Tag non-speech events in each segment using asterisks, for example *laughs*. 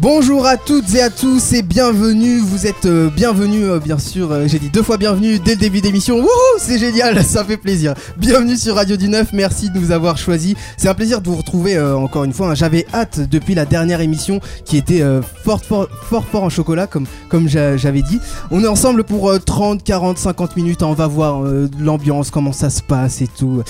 Bonjour à toutes et à tous et bienvenue, vous êtes euh, bienvenus euh, bien sûr, euh, j'ai dit deux fois bienvenue dès le début d'émission, wouhou c'est génial, *laughs* ça fait plaisir. Bienvenue sur Radio du 9, merci de nous avoir choisis, c'est un plaisir de vous retrouver euh, encore une fois, hein. j'avais hâte depuis la dernière émission qui était fort, fort fort fort en chocolat comme, comme j'a- j'avais dit. On est ensemble pour euh, 30, 40, 50 minutes, on va voir l'ambiance, comment ça se passe et tout.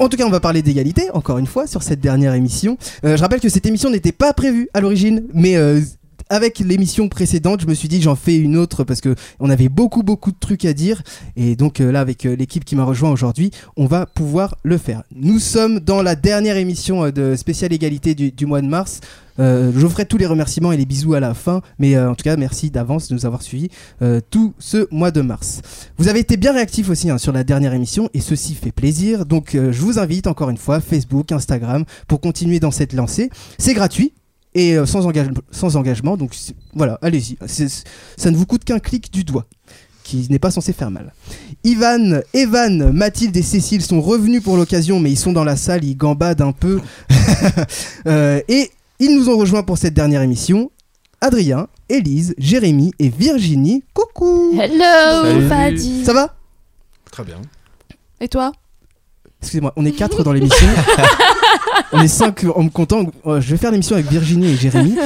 En tout cas, on va parler d'égalité, encore une fois, sur cette dernière émission. Euh, je rappelle que cette émission n'était pas prévue à l'origine, mais euh, avec l'émission précédente, je me suis dit j'en fais une autre parce que on avait beaucoup beaucoup de trucs à dire et donc euh, là avec euh, l'équipe qui m'a rejoint aujourd'hui, on va pouvoir le faire. Nous sommes dans la dernière émission euh, de spéciale égalité du, mois de mars. Je ferai tous les remerciements et les bisous à la fin, mais en tout cas merci d'avance de nous avoir suivis tout ce mois de mars. Vous avez été bien réactifs aussi hein, sur la dernière émission et ceci fait plaisir. Donc je vous invite encore une fois Facebook, Instagram pour continuer dans cette lancée. C'est gratuit et euh, sans, engage- sans engagement. Donc voilà, allez-y. Ça ne vous coûte qu'un clic du doigt qui n'est pas censé faire mal. Ivan, Evan, Mathilde et Cécile sont revenus pour l'occasion, mais ils sont dans la salle, ils gambadent un peu. *laughs* Euh, et ils nous ont rejoints pour cette dernière émission. Adrien, Élise, Jérémy et Virginie. Coucou Hello, Salut. Fadi. Ça va? Très bien. Et toi? Excusez-moi, on est quatre dans l'émission. *laughs* on est cinq en me comptant. Euh, Je vais faire l'émission avec Virginie et Jérémy.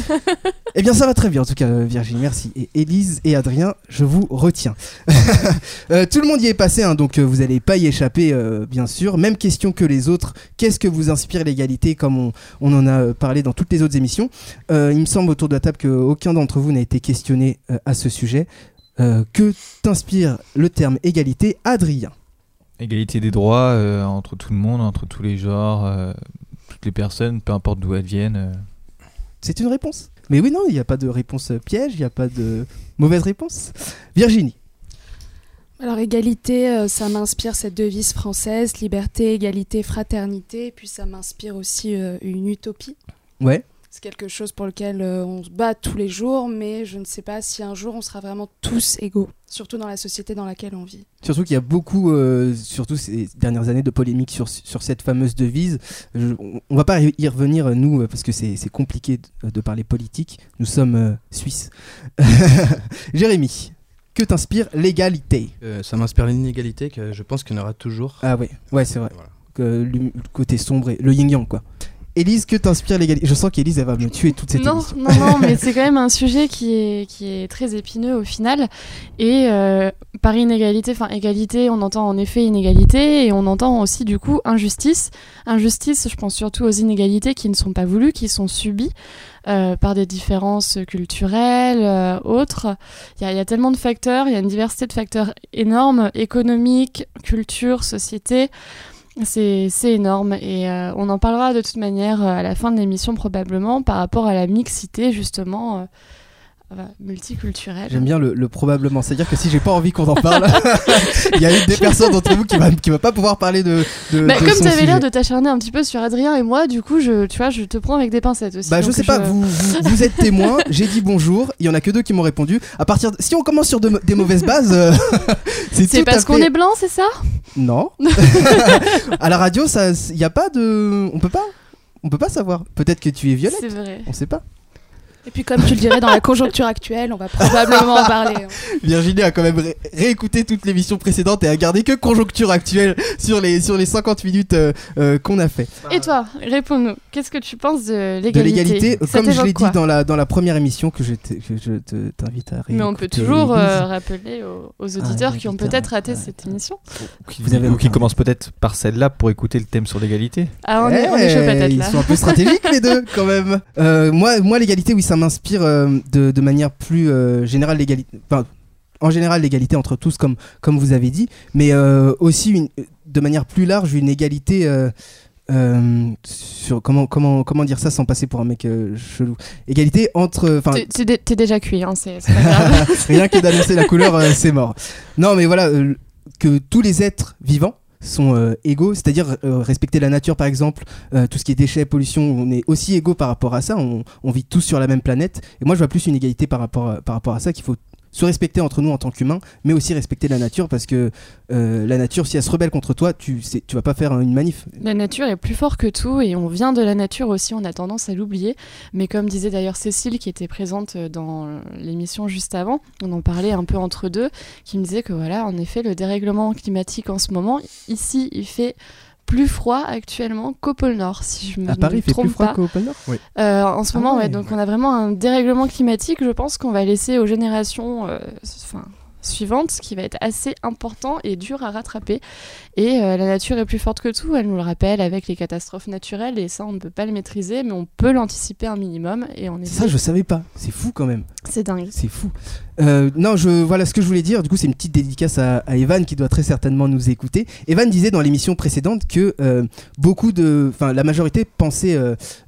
Eh bien, ça va très bien, en tout cas, euh, Virginie, merci. Et Élise et Adrien, je vous retiens. *laughs* Euh, tout le monde y est passé, hein, donc vous n'allez pas y échapper, euh, bien sûr. Même question que les autres. Qu'est-ce que vous inspire l'égalité, comme on, on en a parlé dans toutes les autres émissions? Euh, Il me semble autour de la table qu'aucun d'entre vous n'a été questionné à ce sujet. Que t'inspire le terme égalité, Adrien? Égalité des droits euh, entre tout le monde, entre tous les genres, euh, toutes les personnes, peu importe d'où elles viennent. euh. C'est une réponse. Mais oui, non, il n'y a pas de réponse euh, piège, il n'y a pas de mauvaise réponse. Virginie. Alors égalité, euh, ça m'inspire cette devise française, liberté, égalité, fraternité. Et puis ça m'inspire aussi euh, une utopie. Ouais. C'est quelque chose pour lequel euh, on se bat tous les jours, mais je ne sais pas si un jour on sera vraiment tous égaux, surtout dans la société dans laquelle on vit. Surtout qu'il y a beaucoup, euh, surtout ces dernières années, de polémiques sur, sur cette fameuse devise. Je- on, on va pas y revenir, nous, parce que c'est c'est compliqué de, de parler politique. Nous sommes euh, suisses. *laughs* Jérémy, que t'inspire l'égalité? Euh, ça m'inspire l'inégalité que je pense qu'il y en aura toujours. Ah ouais, ouais, c'est vrai. Voilà. Que le, le côté sombre, et- le yin-yang, quoi. Élise, que t'inspire l'égalité Je sens qu'Élise, elle va me tuer toute cette non, émission. non, non, mais *laughs* c'est quand même un sujet qui est, qui est très épineux au final. Et euh, par inégalité, enfin égalité, on entend en effet inégalité et on entend aussi du coup injustice. Injustice, je pense surtout aux inégalités qui ne sont pas voulues, qui sont subies euh, par des différences culturelles, euh, autres. Il y, a- y a tellement de facteurs, il y a une diversité de facteurs énormes, économiques, culture, société. C'est énorme et euh, on en parlera de toute manière euh, à la fin de l'émission probablement par rapport à la mixité justement euh, euh, multiculturelle. J'aime bien le, le probablement. C'est-à-dire que si j'ai pas envie qu'on en parle, *laughs* il y a une des personnes d'entre vous qui va, qui va pas pouvoir parler de. de, Bah, de comme tu avais l'air de t'acharner un petit peu sur Adrien et moi, du coup, je, tu vois, je te prends avec des pincettes aussi. Bah je sais pas, vous, vous, vous êtes témoin, *laughs* j'ai dit bonjour, il y en a que deux qui m'ont répondu. À partir de- si on commence sur de- des mauvaises bases, euh, *laughs* c'est parce qu'on est blanc, c'est ça? Non. à la radio, il y a pas de, on peut pas, on peut pas savoir. Peut-être que tu es violette, C'est vrai. on sait pas. Et puis comme tu le dirais, dans la conjoncture actuelle, on va probablement en parler. hein. Virginie a quand même ré- réécouté toute l'émission précédente et a gardé que conjoncture actuelle sur les sur les 50 minutes euh, euh, qu'on a fait. Et toi, réponds-nous. Qu'est-ce que tu penses de De l'égalité? l'égalité, Ça comme je l'ai dit dans la dans la première émission que je t'invite à réécouter. Mais on peut toujours euh, rappeler aux, aux auditeurs Ah, qui ont peut-être raté Ouais. cette émission. Ou qui, Vous avez ou qui aucun- commence peut-être par celle-là pour écouter le thème sur l'égalité. Ah, on, est, on est chaud patate Ils là. sont un peu stratégiques les deux quand même. Euh, moi, moi l'égalité, oui, ça m'inspire euh, de, de manière plus euh, générale l'égalité. Enfin, en général l'égalité entre tous, comme comme vous avez dit, mais euh, aussi une, de manière plus large une égalité. euh, sur comment comment comment dire ça sans passer pour un mec euh, chelou égalité entre enfin T'es- T'es dé- t'es déjà cuit, hein, c'est c'est pas *laughs* grave. rien que d'annoncer la couleur euh, c'est mort non mais voilà que tous les êtres vivants sont euh, égaux, c'est-à-dire euh, respecter la nature par exemple, euh, tout ce qui est déchets, pollution, on est aussi égaux par rapport à ça, on, vit tous sur la même planète. Et moi je vois plus une égalité par rapport par rapport à ça qu'il faut se respecter entre nous en tant qu'humains, mais aussi respecter la nature parce que euh, la nature, si elle se rebelle contre toi, tu, tu vas pas faire une manif. La nature est plus fort que tout et on vient de la nature aussi, on a tendance à l'oublier. Mais comme disait d'ailleurs Cécile qui était présente dans l'émission juste avant, on en parlait un peu entre deux, qui me disait que voilà, en effet, le dérèglement climatique en ce moment, ici, il fait plus froid actuellement qu'au pôle Nord, si je me à Paris, fait trompe plus froid qu'au pôle Nord Oui. Euh, en ce Ah moment, ouais. ouais, donc on a vraiment un dérèglement climatique. Je pense qu'on va laisser aux générations euh, enfin, suivantes, ce qui va être assez important et dur à rattraper. Et euh, la nature est plus forte que tout, elle nous le rappelle avec les catastrophes naturelles, et ça, on ne peut pas le maîtriser, mais on peut l'anticiper un minimum. Et on est Ça, je savais pas. C'est fou quand même. C'est dingue. C'est fou. Euh, non, je voilà ce que je voulais dire. Du coup, c'est une petite dédicace à, à Evan qui doit très certainement nous écouter. Evan disait dans l'émission précédente que euh, beaucoup de, enfin, la majorité pensait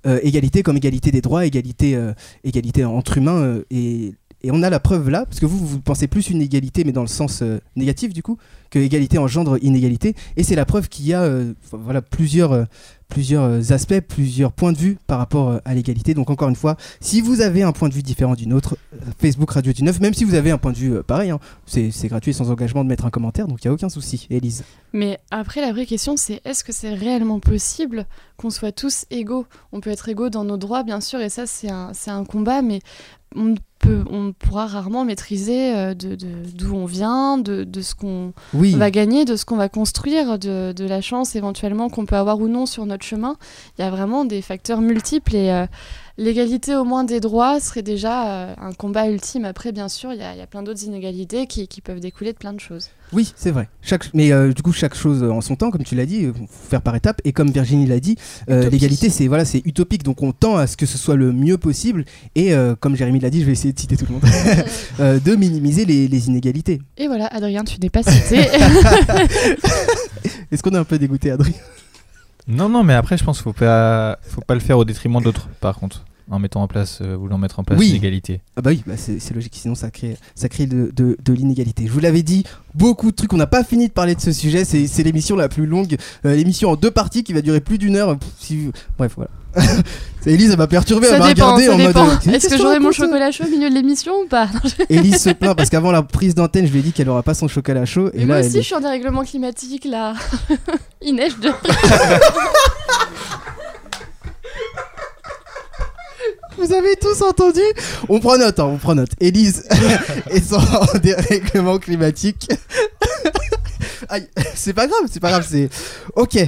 égalité comme égalité des droits, égalité, égalité entre humains. et, et on a la preuve là, parce que vous, vous pensez plus une égalité, mais dans le sens euh, négatif du coup, que égalité engendre inégalité. Et c'est la preuve qu'il y a, euh, voilà, plusieurs. euh, plusieurs aspects, plusieurs points de vue par rapport à l'égalité. Donc encore une fois, si vous avez un point de vue différent d'une autre, Facebook Radio du 9, même si vous avez un point de vue pareil, hein, c'est gratuit sans engagement de mettre un commentaire, donc il n'y a aucun souci. Élise. Mais après, la vraie question, c'est est-ce que c'est réellement possible qu'on soit tous égaux? On peut être égaux dans nos droits, bien sûr, et ça, c'est un, un combat, mais on, peut, on pourra rarement maîtriser euh, de- d'où on vient, de, de ce qu'on Oui, va gagner, de ce qu'on va construire, de, de la chance éventuellement qu'on peut avoir ou non sur notre chemin. Il y a vraiment des facteurs multiples et euh, l'égalité au moins des droits serait déjà euh, un combat ultime. Après, bien sûr, il y a, il y a plein d'autres inégalités qui, qui peuvent découler de plein de choses. oui, c'est vrai. Chaque, mais euh, du coup, chaque chose en son temps, comme tu l'as dit, euh, faut faire par étapes. Et comme Virginie l'a dit, euh, l'égalité, c'est voilà, c'est utopique. Donc on tend à ce que ce soit le mieux possible. Et euh, comme Jérémy l'a dit, je vais essayer de citer tout le monde, *laughs* de minimiser les, les inégalités. Et voilà, Adrien, tu n'es pas cité. *laughs* Est-ce qu'on est un peu dégoûté, Adrien? Non, non, mais après, je pense qu'il faut pas, faut pas le faire au détriment d'autres, par contre, en mettant en place, euh, voulant mettre en place Oui. l'égalité. Ah bah oui, bah c'est logique, sinon ça crée, ça crée de, de- de l'inégalité. Je vous l'avais dit, beaucoup de trucs, on n'a pas fini de parler de ce sujet, c'est c'est l'émission la plus longue, euh, l'émission en deux parties qui va durer plus d'une heure. Pff, si- Bref, voilà. *laughs* C'est Élise, elle m'a perturbé, elle m'a regardé en dépend. mode... euh, Est-ce que j'aurai mon chocolat chaud au milieu de l'émission ou pas Élise se plaint parce qu'avant la prise d'antenne, je lui ai dit qu'elle aura pas son chocolat chaud. Et Mais moi là, elle aussi, je suis en dérèglement climatique là. *laughs* Il neige de. *laughs* Vous avez tous entendu? On prend note, hein, on prend note. Élise est sans dérèglement climatique. Aïe, c'est pas grave, c'est pas grave, c'est. Ok,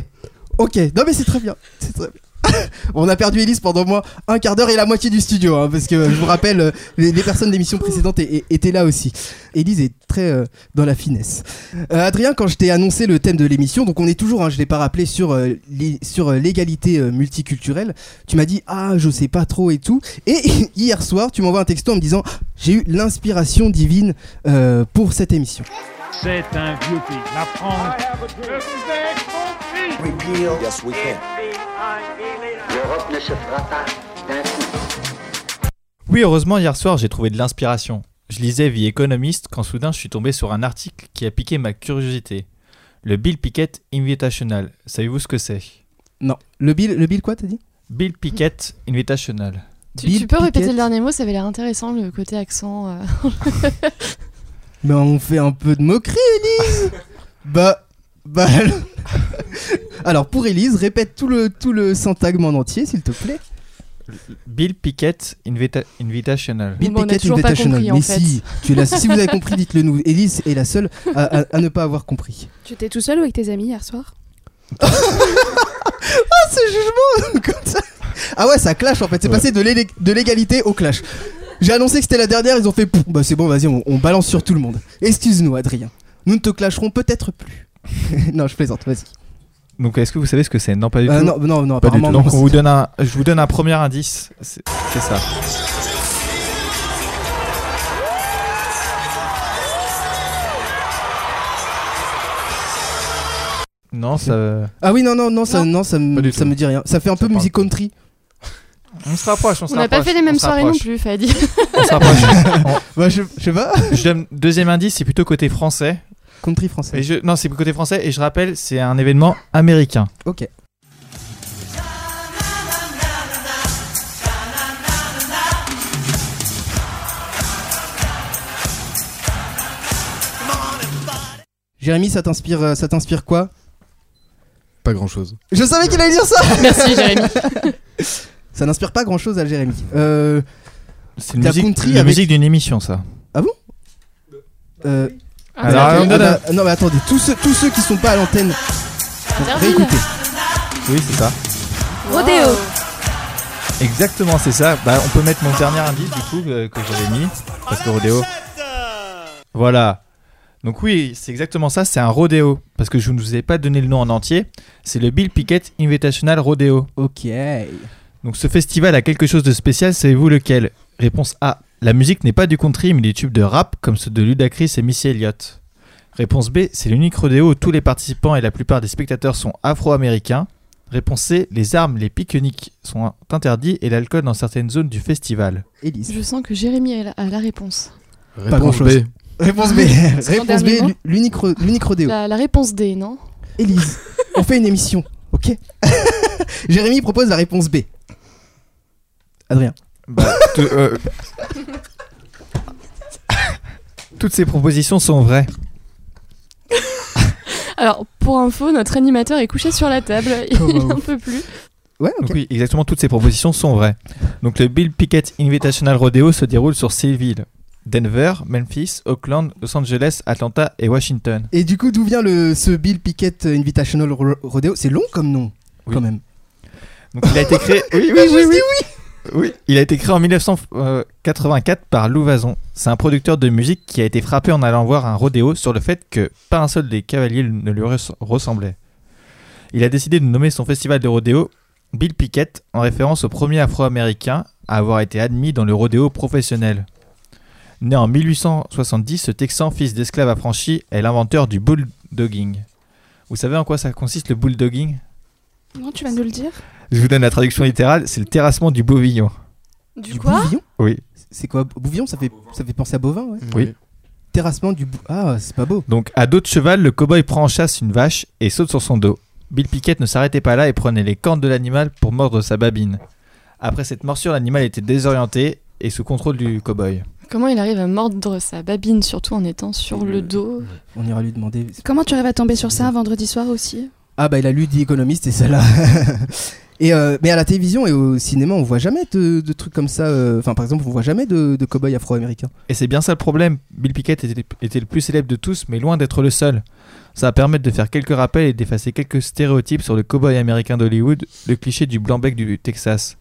ok. Non mais c'est très bien, c'est très bien. *laughs* On a perdu Élise pendant au moins un quart d'heure et la moitié du studio, hein, parce que je vous rappelle, euh, les, les personnes d'émissions précédentes é- é- étaient là aussi. Élise est très euh, dans la finesse. Euh, Adrien, quand je t'ai annoncé le thème de l'émission, donc on est toujours, hein, je l'ai pas rappelé, sur, euh, l'é- sur l'égalité euh, multiculturelle, tu m'as dit ah je sais pas trop et tout. Et *laughs* hier soir, tu m'envoies un texto en me disant j'ai eu l'inspiration divine euh, pour cette émission. C'est un vieux pays. La France. repeal. Yes, we can. L'Europe ne se fera pas d'un coup. Oui, heureusement, hier soir, j'ai trouvé de l'inspiration. Je lisais Vie économiste quand soudain je suis tombé sur un article qui a piqué ma curiosité. Le Bill Pickett Invitational. Savez-vous ce que c'est? Non, le bill, le bill quoi t'as dit? Bill Pickett Invitational. Tu, peux répéter le dernier mot, ça avait l'air intéressant, le côté accent. euh. Mais *laughs* on fait un peu de moquerie, Élise *laughs* Bah. Bah. alors- Alors pour Élise, répète tout le, tout le syntagme en entier, s'il te plaît. Bill Pickett Invita- Invitational. Bill Bon, Pickett Invitational. compris, Mais fait. si, tu l'as- si vous avez compris, dites-le nous. Élise est la seule à, à- à ne pas avoir compris. Tu étais tout seul ou avec tes amis hier soir? *laughs* Ce jugement *laughs* comme ça. Ah ouais, ça clash en fait. C'est Ouais. passé de l'égalité au clash. J'ai annoncé que c'était la dernière, ils ont fait bah c'est bon, vas-y, on, on balance sur tout le monde. Excuse-nous, Adrien. Nous ne te clasherons peut-être plus. *laughs* non, je plaisante, vas-y. Donc, est-ce que vous savez ce que c'est? Non, pas du Euh, tout. non, non, non, Pas du tout. Donc, on vous donne un, je vous donne un premier indice. C'est ça. Non, ça. Ah oui, non, non, non, ça, Non. non, ça, me- ça me dit rien. Ça fait un Ça peu musique country. On se rapproche. On, se On n'a pas fait les mêmes soirées non plus, Fadi. On se rapproche. *laughs* Bah, je, je sais pas. Je donne deuxième indice, c'est plutôt côté français. Country français. Et je, non, c'est côté français. Et je rappelle, c'est un événement américain. Ok. Jérémy, ça t'inspire, euh, ça t'inspire quoi? Pas grand chose. Je savais qu'il allait dire ça *laughs* Merci Jérémy. *laughs* Ça n'inspire pas grand chose à Jérémy. Euh, C'est musique, country la avec- musique d'une émission, ça. euh, Ah, Alors, c'est ah bah, non mais attendez, tous ceux, tous ceux qui sont pas à l'antenne, réécoutez. Oui, c'est ça. Rodéo. Exactement, c'est ça. Bah, on peut mettre mon dernier indice du coup euh, que j'avais mis parce que rodéo. Voilà. Donc oui, c'est exactement ça. C'est un rodéo parce que je ne vous ai pas donné le nom en entier. C'est le Bill Pickett Invitational Rodeo. Ok. Donc ce festival a quelque chose de spécial. Savez-vous lequel? Réponse A. La musique n'est pas du country mais des tubes de rap comme ceux de Ludacris et Missy Elliott. Réponse B. C'est l'unique rodéo où tous les participants et la plupart des spectateurs sont afro-américains. Réponse C. Les armes, les pique-niques sont interdits et l'alcool dans certaines zones du festival. Élise. Je sens que Jérémy a la, a la réponse. Réponse grand-chose. B. Réponse B. Réponse B. l'unique rodéo. La, la réponse D, non? Élise, on fait une émission, ok? *laughs* Jérémy propose la réponse B. Adrien. Bah, te- euh, Toutes ces propositions sont vraies. Alors, pour info, notre animateur est couché sur la table. *laughs* Il Comment n'en peut plus. Ouais, ok. Donc oui, exactement, toutes ces propositions sont vraies. Donc le Bill Pickett Invitational Rodeo se déroule sur six villes. Denver, Memphis, Auckland, Los Angeles, Atlanta et Washington. Et du coup, d'où vient le, ce Bill Pickett Invitational Ro- Rodeo? C'est long comme nom, Oui. quand même. Donc il a été créé... *laughs* Oui, oui, oui, oui. Oui, il a été créé en 1984 par Lou Vazon. C'est un producteur de musique qui a été frappé en allant voir un rodéo sur le fait que pas un seul des cavaliers ne lui res- ressemblait. Il a décidé de nommer son festival de rodéo Bill Pickett en référence au premier afro-américain à avoir été admis dans le rodéo professionnel. Né en 1870, ce Texan, fils d'esclave affranchi, est l'inventeur du bulldogging. Vous savez en quoi ça consiste le bulldogging? Non, tu vas nous le dire Je vous donne la traduction littérale, c'est le terrassement du bovillon. Du quoi bouvillon Oui. C'est quoi Bouvillon, ça fait, ça fait penser à bovin, ouais. Oui. Terrassement du bou... Ah, c'est pas beau. Donc, à dos de cheval, le cow-boy prend en chasse une vache et saute sur son dos. Bill Pickett ne s'arrêtait pas là et prenait les cornes de l'animal pour mordre sa babine. Après cette morsure, l'animal était désorienté et sous contrôle du cow-boy. Comment il arrive à mordre sa babine, surtout en étant sur le dos On ira lui demander. Comment tu arrives à tomber sur ça un vendredi soir aussi? Ah bah il a lu The Economist et celle-là. *laughs* euh, mais à la télévision et au cinéma, on voit jamais de, trucs comme ça. euh, Enfin, par exemple, on voit jamais de, de cow-boy afro-américain. Et c'est bien ça le problème. Bill Pickett était, était le plus célèbre de tous, mais loin d'être le seul. Ça va permettre de faire quelques rappels et d'effacer quelques stéréotypes sur le cow-boy américain d'Hollywood, le cliché du blanc-bec du Texas.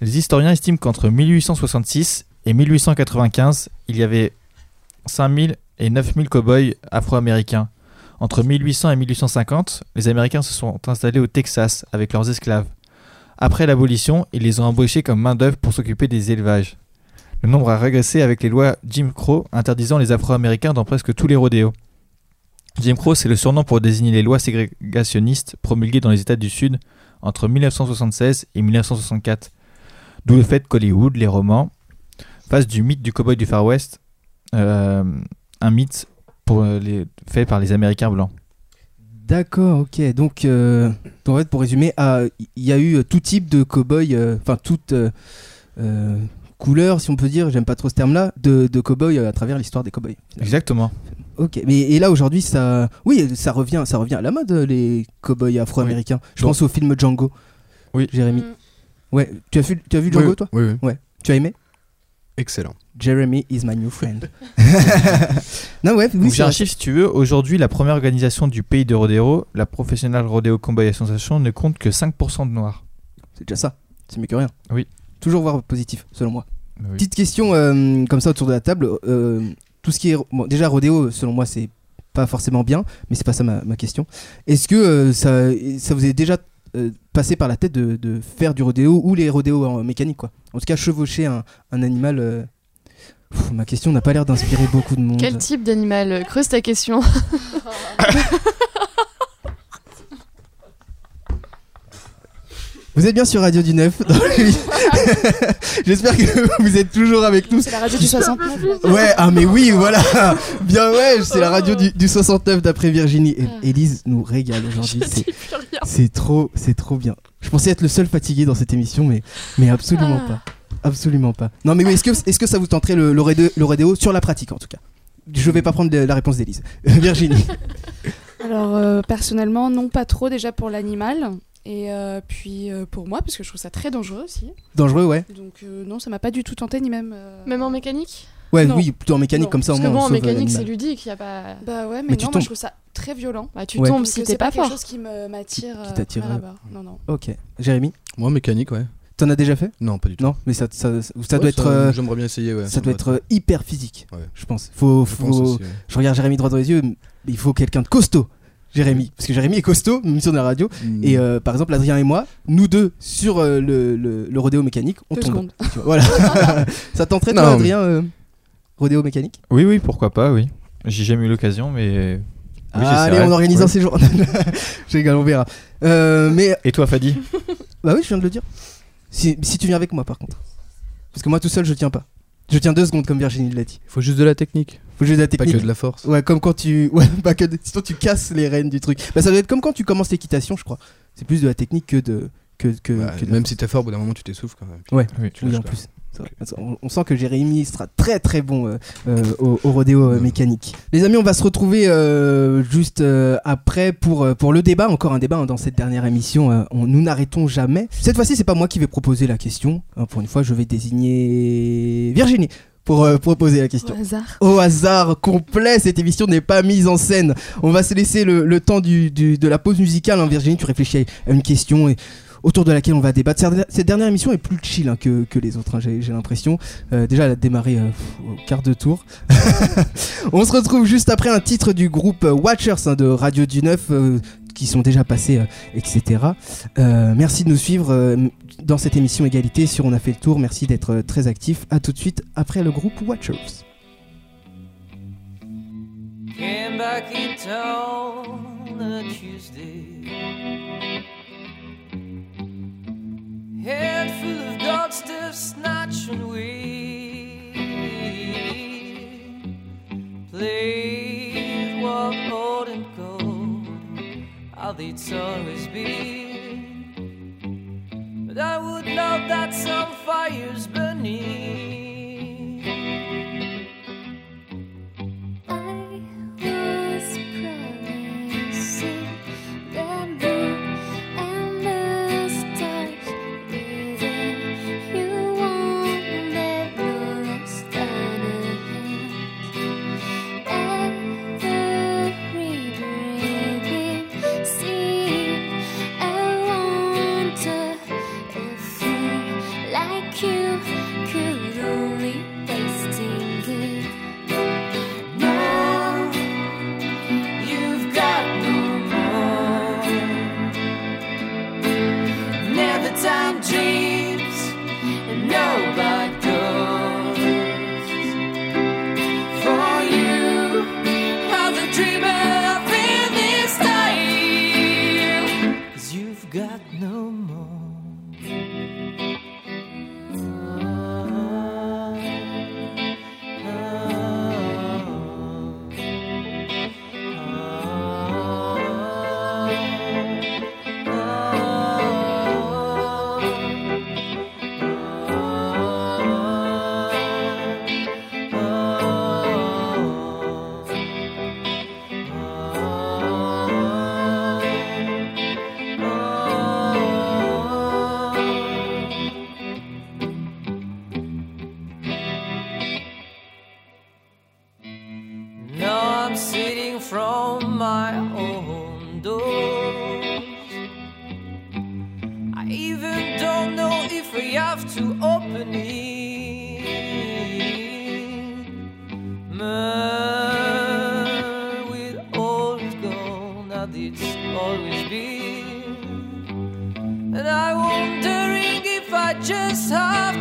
Les historiens estiment qu'entre 1866 et 1895, il y avait 5000 et 9000 cow-boys afro-américains. Entre 1800 et 1850, les Américains se sont installés au Texas avec leurs esclaves. Après l'abolition, ils les ont embauchés comme main-d'œuvre pour s'occuper des élevages. Le nombre a régressé avec les lois Jim Crow interdisant les Afro-Américains dans presque tous les rodéos. Jim Crow, c'est le surnom pour désigner les lois ségrégationnistes promulguées dans les États du Sud entre 1976 et 1964. D'où le fait qu'Hollywood, les romans, fassent du mythe du cowboy du Far West euh, un mythe euh, fait par les Américains blancs. D'accord, ok. Donc, euh, en fait, pour résumer, ah, il y a eu euh, tout type de cow-boy, euh, enfin toute euh, euh, couleur, si on peut dire, j'aime pas trop ce terme-là, de, de cow-boy à travers l'histoire des cow-boys. Exactement. Ok, mais et là aujourd'hui, ça, oui, ça revient, ça revient à la mode les cow-boys afro-américains. Je Donc- pense au film Django. Oui. Jérémy. Mm. Ouais, tu as vu, tu as vu Django toi? Oui, oui. Tu as aimé? Excellent. Jeremy is my new friend. *laughs* non ouais, oui, j'ai un chiffre si tu veux. Aujourd'hui, la première organisation du pays de rodéo, la Professional Rodeo Cowboy Association, ne compte que 5% de noirs. C'est déjà ça. C'est mieux que rien. Oui. Toujours voir positif, selon moi. Oui. Petite question euh, comme ça autour de la table. euh, tout ce qui est bon, déjà rodéo, selon moi, c'est pas forcément bien, mais c'est pas ça ma, ma question. Est-ce que euh, ça, ça vous est déjà euh, passé par la tête de, de faire du rodéo ou les rodéos en mécanique quoi En tout cas, chevaucher un, un animal. euh, pff, ma question n'a pas l'air d'inspirer beaucoup de monde. Quel type d'animal? Creuse ta question. *laughs* Vous êtes bien sur Radio du 9. dans le- *laughs* J'espère que vous êtes toujours avec nous. C'est la radio du 69. là. Ouais, ah mais oui, voilà. Bien ouais, c'est la radio du, du 69 d'après Virginie. Et. Élise nous régale aujourd'hui. C'est- trop, c'est trop bien. Je pensais être le seul fatigué dans cette émission, mais, mais absolument Ah. pas. Absolument pas. Non mais oui, est-ce que, est-ce que ça vous tenterait le, le, le rodéo sur la pratique en tout cas? Je vais pas prendre la réponse d'Élise. *laughs* Virginie. *laughs* Alors euh, personnellement, non pas trop déjà pour l'animal. Et euh, puis euh, pour moi, parce que je trouve ça très dangereux aussi. Dangereux, ouais. Donc euh, non, ça m'a pas du tout tenté, ni même... euh, Même en mécanique Ouais, Non. oui, plutôt en mécanique Non, comme ça au Parce que moins. bon, on en mécanique, c'est ludique, y a pas. Bah ouais, mais, Mais tu non, moi tombes. je trouve ça très violent. Bah, tu Ouais. tombes si t'es c'est pas quelque fort. chose qui me- m'attire. Qui t'attire. Non, non. Ok. Jérémy Moi, mécanique, ouais. T'en as déjà fait? Non, pas du tout. Non, mais ça, ça, ça doit Ouais, être, euh, J'aimerais bien essayer, ouais. ça doit être euh, hyper physique, Ouais. je pense. Faut, Je faut- pense aussi, ouais. je regarde Jérémy droit dans les yeux, mais il faut quelqu'un de costaud. Jérémy, parce que Jérémy est costaud, même sur la radio. Mm. Et euh, par exemple, Adrien et moi, nous deux sur euh, le, le, le rodéo mécanique, on Deux tombe. secondes. Tu vois, Voilà. *laughs* ça tenterait toi, Non, mais- Adrien, euh, rodéo mécanique? Oui, oui, pourquoi pas, oui. J'ai jamais eu l'occasion, mais. Oui, Ah, Allez, j'essaierai. on organise Ouais. un séjour. *laughs* J'ai rigole, on verra. Euh, mais Et toi, Fadi? Bah oui, je viens de le dire. Si, si tu viens avec moi, par contre. Parce que moi tout seul, je tiens pas. Je tiens deux secondes, comme Virginie l'a dit. Il faut juste de la technique, Faut juste de la pas technique. que de la force. Ouais, comme quand tu. *laughs* Ouais, pas que. de- Sinon, tu casses les rênes du truc. Bah, ça doit être comme quand tu commences l'équitation, je crois. C'est plus de la technique que de. Que, que, Ouais, que de la même force. si t'es fort, au bout d'un moment, tu t'essouffles quand même. Ouais, Oui. Tu oui, en plus. On, on sent que Jérémy sera très très bon euh, euh, au, au rodéo euh, mécanique. Les amis, on va se retrouver euh, juste après pour, pour le débat. Encore un débat hein, dans cette dernière émission. on, nous n'arrêtons jamais. Cette fois-ci, c'est pas moi qui vais proposer la question. Hein, pour une fois, je vais désigner Virginie pour proposer la Au question. hasard. Au hasard complet, cette émission n'est pas mise en scène. On va se laisser le, le temps du, du- de la pause musicale. hein. Virginie, tu réfléchis à une question et autour de laquelle on va débattre. Cette, dernière émission est plus chill hein, que, que les autres, hein, j'ai l'impression. Euh, déjà, elle a démarré euh, au quart de tour. *laughs* on se retrouve juste après un titre du groupe euh, Watchers hein, de Radio du Neuf. euh, qui sont déjà passés, etc. Merci de nous suivre dans cette émission Égalité sur On a fait le tour. Merci d'être très actif. À tout de suite après le groupe Watchers. Came back in town handful of dogs to snatch and we played what old and gold how they'd always be. But I would love that some fires beneath. I'm sitting from my own doors. I even don't know if we have to open it. Gone, that it's always been. And I'm wondering if I just have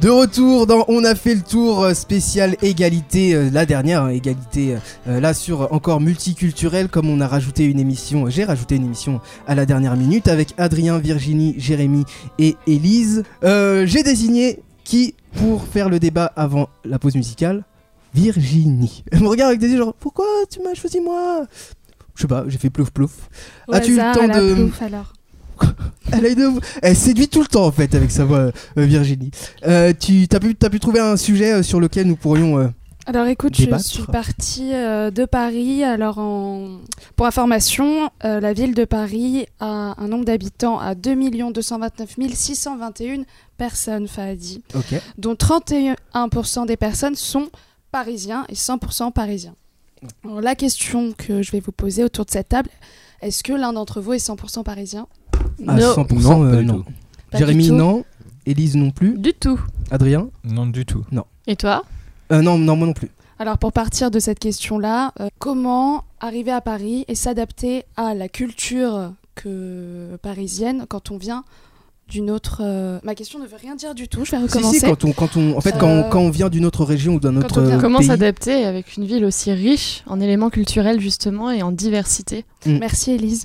De retour dans On a fait le tour euh, spécial égalité, euh, la dernière égalité, euh, là sur encore multiculturel, comme on a rajouté une émission, j'ai rajouté une émission à la dernière minute avec Adrien, Virginie, Jérémy et Élise. Euh, j'ai désigné qui pour faire le débat avant la pause musicale? Virginie. Elle me regarde avec des yeux genre pourquoi tu m'as choisi moi? Je sais pas, j'ai fait plouf plouf. As-tu le temps de... *laughs* Elle, a une- elle séduit tout le temps en fait avec sa voix, euh, Virginie. Euh, tu as pu, trouver un sujet euh, sur lequel nous pourrions. euh, Alors écoute, Débattre. je suis partie de Paris. Alors en... pour information, la ville de Paris a un nombre d'habitants à 2 229 621 personnes, Fahadi, Ok. dont 31% des personnes sont parisiens et 100% parisiens. Alors, la question que je vais vous poser autour de cette table, est-ce que l'un d'entre vous est 100% parisien? À Non. 100%, Non, euh, non. Pas Jérémy, non. Élise, non plus. Du tout. Adrien Non, du tout. Et toi Euh, Non, non, moi non plus. Alors pour partir de cette question-là, euh, comment arriver à Paris et s'adapter à la culture que parisienne quand on vient d'une autre... euh, Ma question ne veut rien dire du tout, je vais recommencer. si, quand on, quand on, en fait, quand, Euh, on, quand on vient d'une autre région ou d'un autre vient- euh, Comment s'adapter avec une ville aussi riche en éléments culturels justement et en diversité? Merci Elise.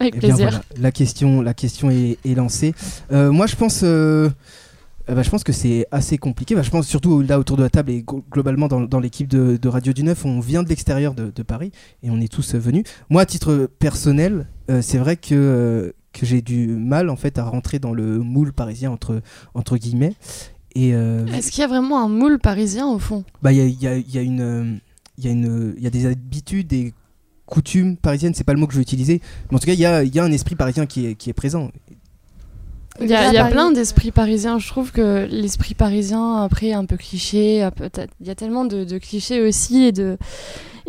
Avec Eh bien, plaisir. voilà, la question, la question est, est lancée. Euh, moi, je pense, euh, euh, bah, je pense que c'est assez compliqué. Bah, je pense surtout là autour de la table et glo- globalement dans, dans l'équipe de, de Radio du Neuf, on vient de l'extérieur de, de Paris et on est tous euh, venus. Moi, à titre personnel, euh, c'est vrai que que j'ai du mal en fait à rentrer dans le moule parisien entre entre guillemets. Et Est-ce qu'il y a vraiment un moule parisien au fond? bah, il y a, y a- il y a une, il y a une, il y a des habitudes, des coutumes parisiennes. C'est pas le mot que je vais utiliser, mais en tout cas, il y a, il y a un esprit parisien qui est, qui est présent. Il y a, y plein d'esprits parisiens. Je trouve que l'esprit parisien, après, un peu cliché. t'as- Il y a tellement de, de clichés aussi et de,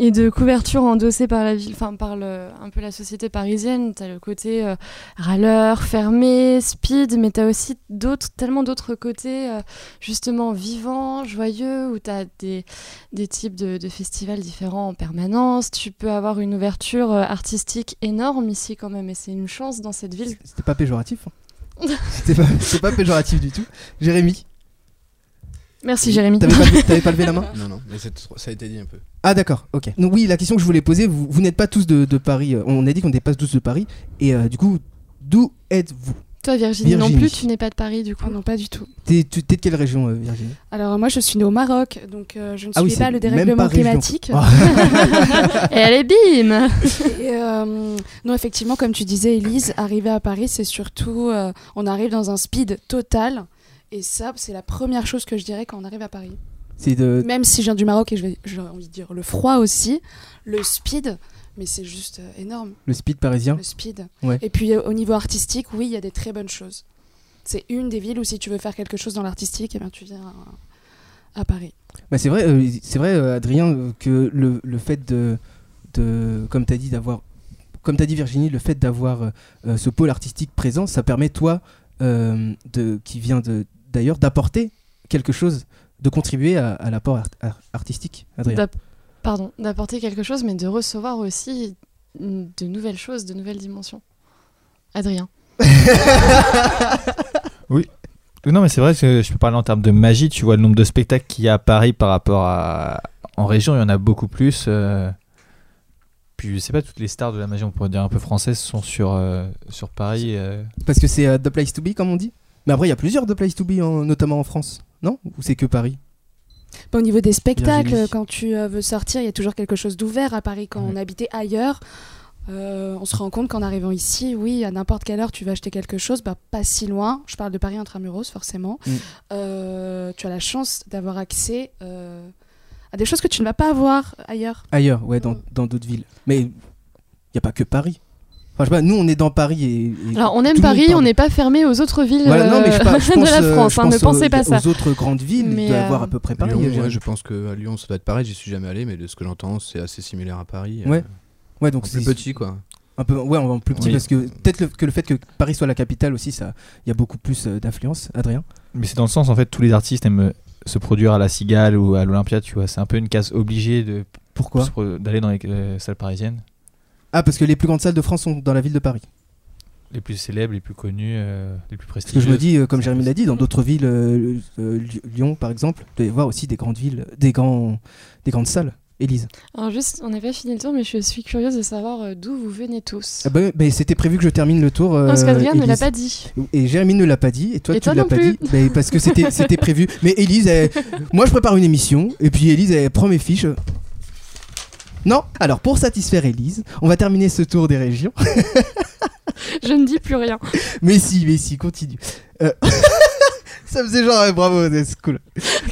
et de couvertures endossées par la ville, enfin par le, un peu la société parisienne. T'as le côté euh, râleur, fermé, speed, mais t'as aussi d'autres, tellement d'autres côtés euh, justement vivants, joyeux, où t'as des, des types de, de festivals différents en permanence. Tu peux avoir une ouverture euh, artistique énorme ici quand même, et c'est une chance dans cette ville. C'était pas péjoratif. hein. *laughs* C'était pas, c'était pas péjoratif du tout. Jérémy, Merci Jérémy. t'avais pas, t'avais pas levé la main *laughs* Non, non, mais c'est- ça a été dit un peu. Ah d'accord, ok. Donc oui, la question que je voulais poser, vous, vous n'êtes pas tous de, de Paris. euh, On a dit qu'on n'était pas tous de Paris. Et euh, du coup, d'où êtes-vous? Toi, Virginie, non plus, tu n'es pas de Paris du coup. Non, pas du tout. T'es tu- t'es de quelle région, euh, Virginie? Alors moi je suis née au Maroc, donc euh, je ne Ah oui, suis pas le dérèglement pas climatique. Ah. *laughs* Et allez, bim Et, euh, non, effectivement, comme tu disais, Elise, arriver à Paris, c'est surtout, euh, on arrive dans un speed total. Et ça, c'est la première chose que je dirais quand on arrive à Paris. De. Même si je viens du Maroc et je vais- j'ai envie de dire le froid aussi, le speed, mais c'est juste euh, énorme, Le speed parisien. le speed. Ouais. Et puis euh, au niveau artistique, oui, il y a des très bonnes choses. C'est une des villes où si tu veux faire quelque chose dans l'artistique, eh bien, tu viens à, à Paris. Bah, c'est vrai, euh, c'est vrai, euh, Adrien, que le, le fait de, de comme t'as dit d'avoir, comme t'as dit Virginie, le fait d'avoir euh, ce pôle artistique présent, ça permet toi, de, qui vient de d'ailleurs, d'apporter quelque chose, de contribuer à, à l'apport art- art- artistique. Adrien. Pardon, d'apporter quelque chose, mais de recevoir aussi de nouvelles choses, de nouvelles dimensions. Adrien. *laughs* Non, mais c'est vrai que je peux parler en termes de magie. Tu vois le nombre de spectacles qu'il y a à Paris par rapport à. En région, il y en a beaucoup plus. euh. Puis je sais pas, toutes les stars de la magie, on pourrait dire un peu françaises, sont sur, euh, sur Paris. euh. Parce que c'est The Place to Be, comme on dit? Mais après, il y a plusieurs The Place to Be, en- notamment en France, non? Ou c'est que Paris? Bon, au niveau des spectacles, quand tu euh, veux sortir, il y a toujours quelque chose d'ouvert à Paris. Quand Ouais. on habitait ailleurs, euh, on se rend compte qu'en arrivant ici, oui, à n'importe quelle heure, tu vas acheter quelque chose, bah, pas si loin. Je parle de Paris intramuros, forcément. Mm. Euh, tu as la chance d'avoir accès euh, à des choses que tu ne vas pas avoir ailleurs. Ailleurs, ouais, dans dans d'autres villes. Mais il n'y a pas que Paris. Enfin, je sais pas, nous, on est dans Paris et. et Alors, on aime Paris, on n'est pas fermé aux autres villes Voilà, non, mais je, euh, *laughs* par- je de pense, la euh, France. je hein, ne pense pensez aux, pas ça. aux autres grandes villes, Mais, il doit y euh, avoir à peu près pareil. Lyon, euh, ouais, je pense qu'à Lyon, ça doit être pareil. J'y suis jamais allé, mais de ce que j'entends, c'est assez similaire à Paris. euh, Ouais. Ouais, donc c'est petit, quoi. Un peu, ouais, en plus petit Oui. parce que peut-être le- que le fait que Paris soit la capitale aussi, ça, il y a beaucoup plus d'influence. Adrien. Mais c'est dans le sens, en fait, tous les artistes aiment se produire à la Cigale ou à l'Olympia, tu vois. C'est un peu une case obligée de Pourquoi? d'aller dans les euh, salles parisiennes. Ah, parce que les plus grandes salles de France sont dans la ville de Paris. les plus célèbres, les plus connus, euh, les plus Parce que prestigieux. je me dis, euh, comme Jérémy l'a dit, dans d'autres villes, euh, euh, Ly- Lyon par exemple, il doit y avoir aussi des grandes villes, des, grands, des grandes salles. Élise. Alors juste, on n'a pas fini le tour, mais je suis curieuse de savoir d'où vous venez tous. Ah bah, bah, c'était prévu que je termine le tour. non, parce qu'Adrien ne l'a pas dit. Et Jérémy ne l'a pas dit, et toi Et tu toi l'as non pas plus. dit, mais parce que c'était c'était prévu. Mais Élise, elle- *laughs* moi je prépare une émission, et puis Élise elle prend mes fiches. Non Alors pour satisfaire Élise, on va terminer ce tour des régions. *laughs* Je ne dis plus rien. mais si, mais si, continue. Euh, *laughs* Ça faisait genre, ouais, bravo, c'est cool.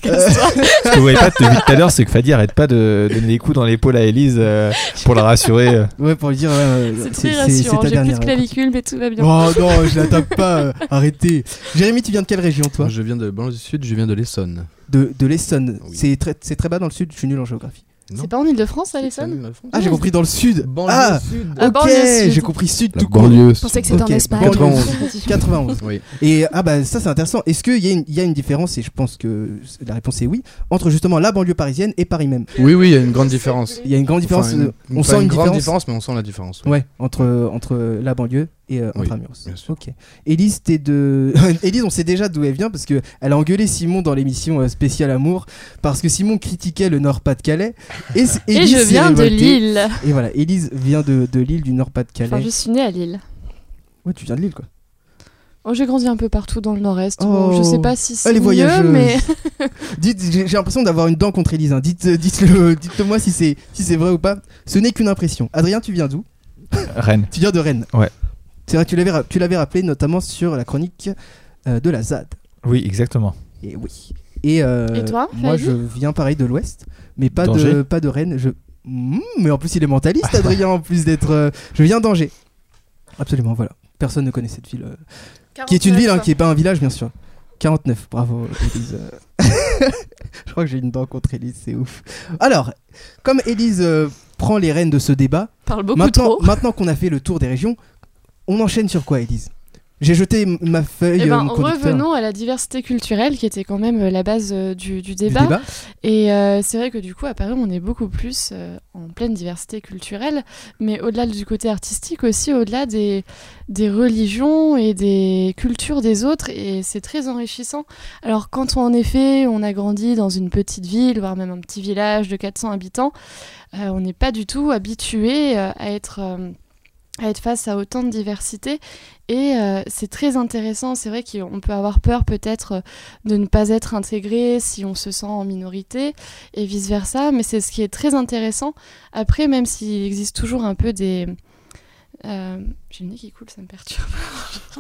Euh, Ce que vous voyez pas *laughs* depuis tout à l'heure, c'est que Fadi arrête pas de donner des coups dans l'épaule à Elise euh, pour la rassurer. euh. ouais, pour lui dire, euh, C'est très rassurant. ta J'ai plus de clavicule, mais tout va bien. Oh non, je la tape pas, euh, arrêtez. Jérémy, tu viens de quelle région toi? Moi, je viens de Banlieue du Sud, je viens de l'Essonne. De, de l'Essonne. Oui. C'est très, c'est très bas dans le sud, je suis nul en géographie. C'est pas en Ile-de-France, France. Ah, j'ai compris dans le sud. Banlieue ah, Sud. Ah, ok, j'ai compris sud tout court. Je pensais que c'était en Espagne. banlieue 91. 91. Oui. Et ah bah ça c'est intéressant. Est-ce qu'il y, a une- il y a une différence, et je pense que la réponse est oui, entre justement la banlieue parisienne et Paris même? Oui, oui, il y a une grande différence. Il y a une grande différence. Enfin, une- on pas sent une, grande différence? différence, mais on sent la différence. Ouais, entre, entre la banlieue et euh, Oui, Intramuros. bien sûr. Ok. Élise, t'es de. *laughs* Élise, on sait déjà d'où elle vient parce que elle a engueulé Simon dans l'émission euh, spéciale Amour parce que Simon critiquait le Nord-Pas-de-Calais. *laughs* Et, je viens de. Lille. Et voilà, Élise vient de, de l'île du Nord-Pas-de-Calais. Enfin, je suis née à Lille. Ouais, tu viens de l'île quoi. Oh, j'ai grandi un peu partout dans le nord-est. Oh. Je sais pas si c'est Ah, les mieux, mais *laughs* Dites, j'ai j'ai l'impression d'avoir une dent contre Élise. hein. Dites, euh, dites-le, dites-moi si c'est si c'est vrai ou pas. Ce n'est qu'une impression. Adrien, tu viens d'où? Rennes. Tu viens de Rennes. Ouais. C'est vrai, tu l'avais tu l'avais rappelé notamment sur la chronique euh, de la ZAD. Oui, exactement. Et oui. Et, euh, Et toi, Moi, je viens pareil de l'Ouest, mais pas de pas de Rennes. Je Hmm, mais en plus, il est mentaliste, Adrien. en plus d'être, euh, je viens d'Angers. Absolument, voilà. Personne ne connaît cette ville, euh, qui est une ville, hein, qui est pas un village, bien sûr. 49, bravo, Élise. *laughs* je crois que j'ai une dent contre Élise, c'est ouf. Alors, comme Élise euh, prend les rênes de ce débat, parle beaucoup maintenant, trop. maintenant qu'on a fait le tour des régions, on enchaîne sur quoi, Élise? J'ai jeté ma feuille. Eh ben, euh, revenons à la diversité culturelle qui était quand même euh, la base euh, du, débat. Et euh, c'est vrai que du coup, à Paris, on est beaucoup plus euh, en pleine diversité culturelle, mais au-delà du côté artistique aussi, au-delà des, des religions et des cultures des autres, et c'est très enrichissant. Alors quand on, en effet, on a grandi dans une petite ville, voire même un petit village de 400 habitants, euh, on n'est pas du tout habitué à être... à être face à autant de diversité. Et euh, c'est très intéressant. C'est vrai qu'on peut avoir peur peut-être euh, de ne pas être intégré si on se sent en minorité et vice versa mais c'est ce qui est très intéressant. Après même s'il existe toujours un peu des euh, j'ai le nez qui coule ça me perturbe. *laughs*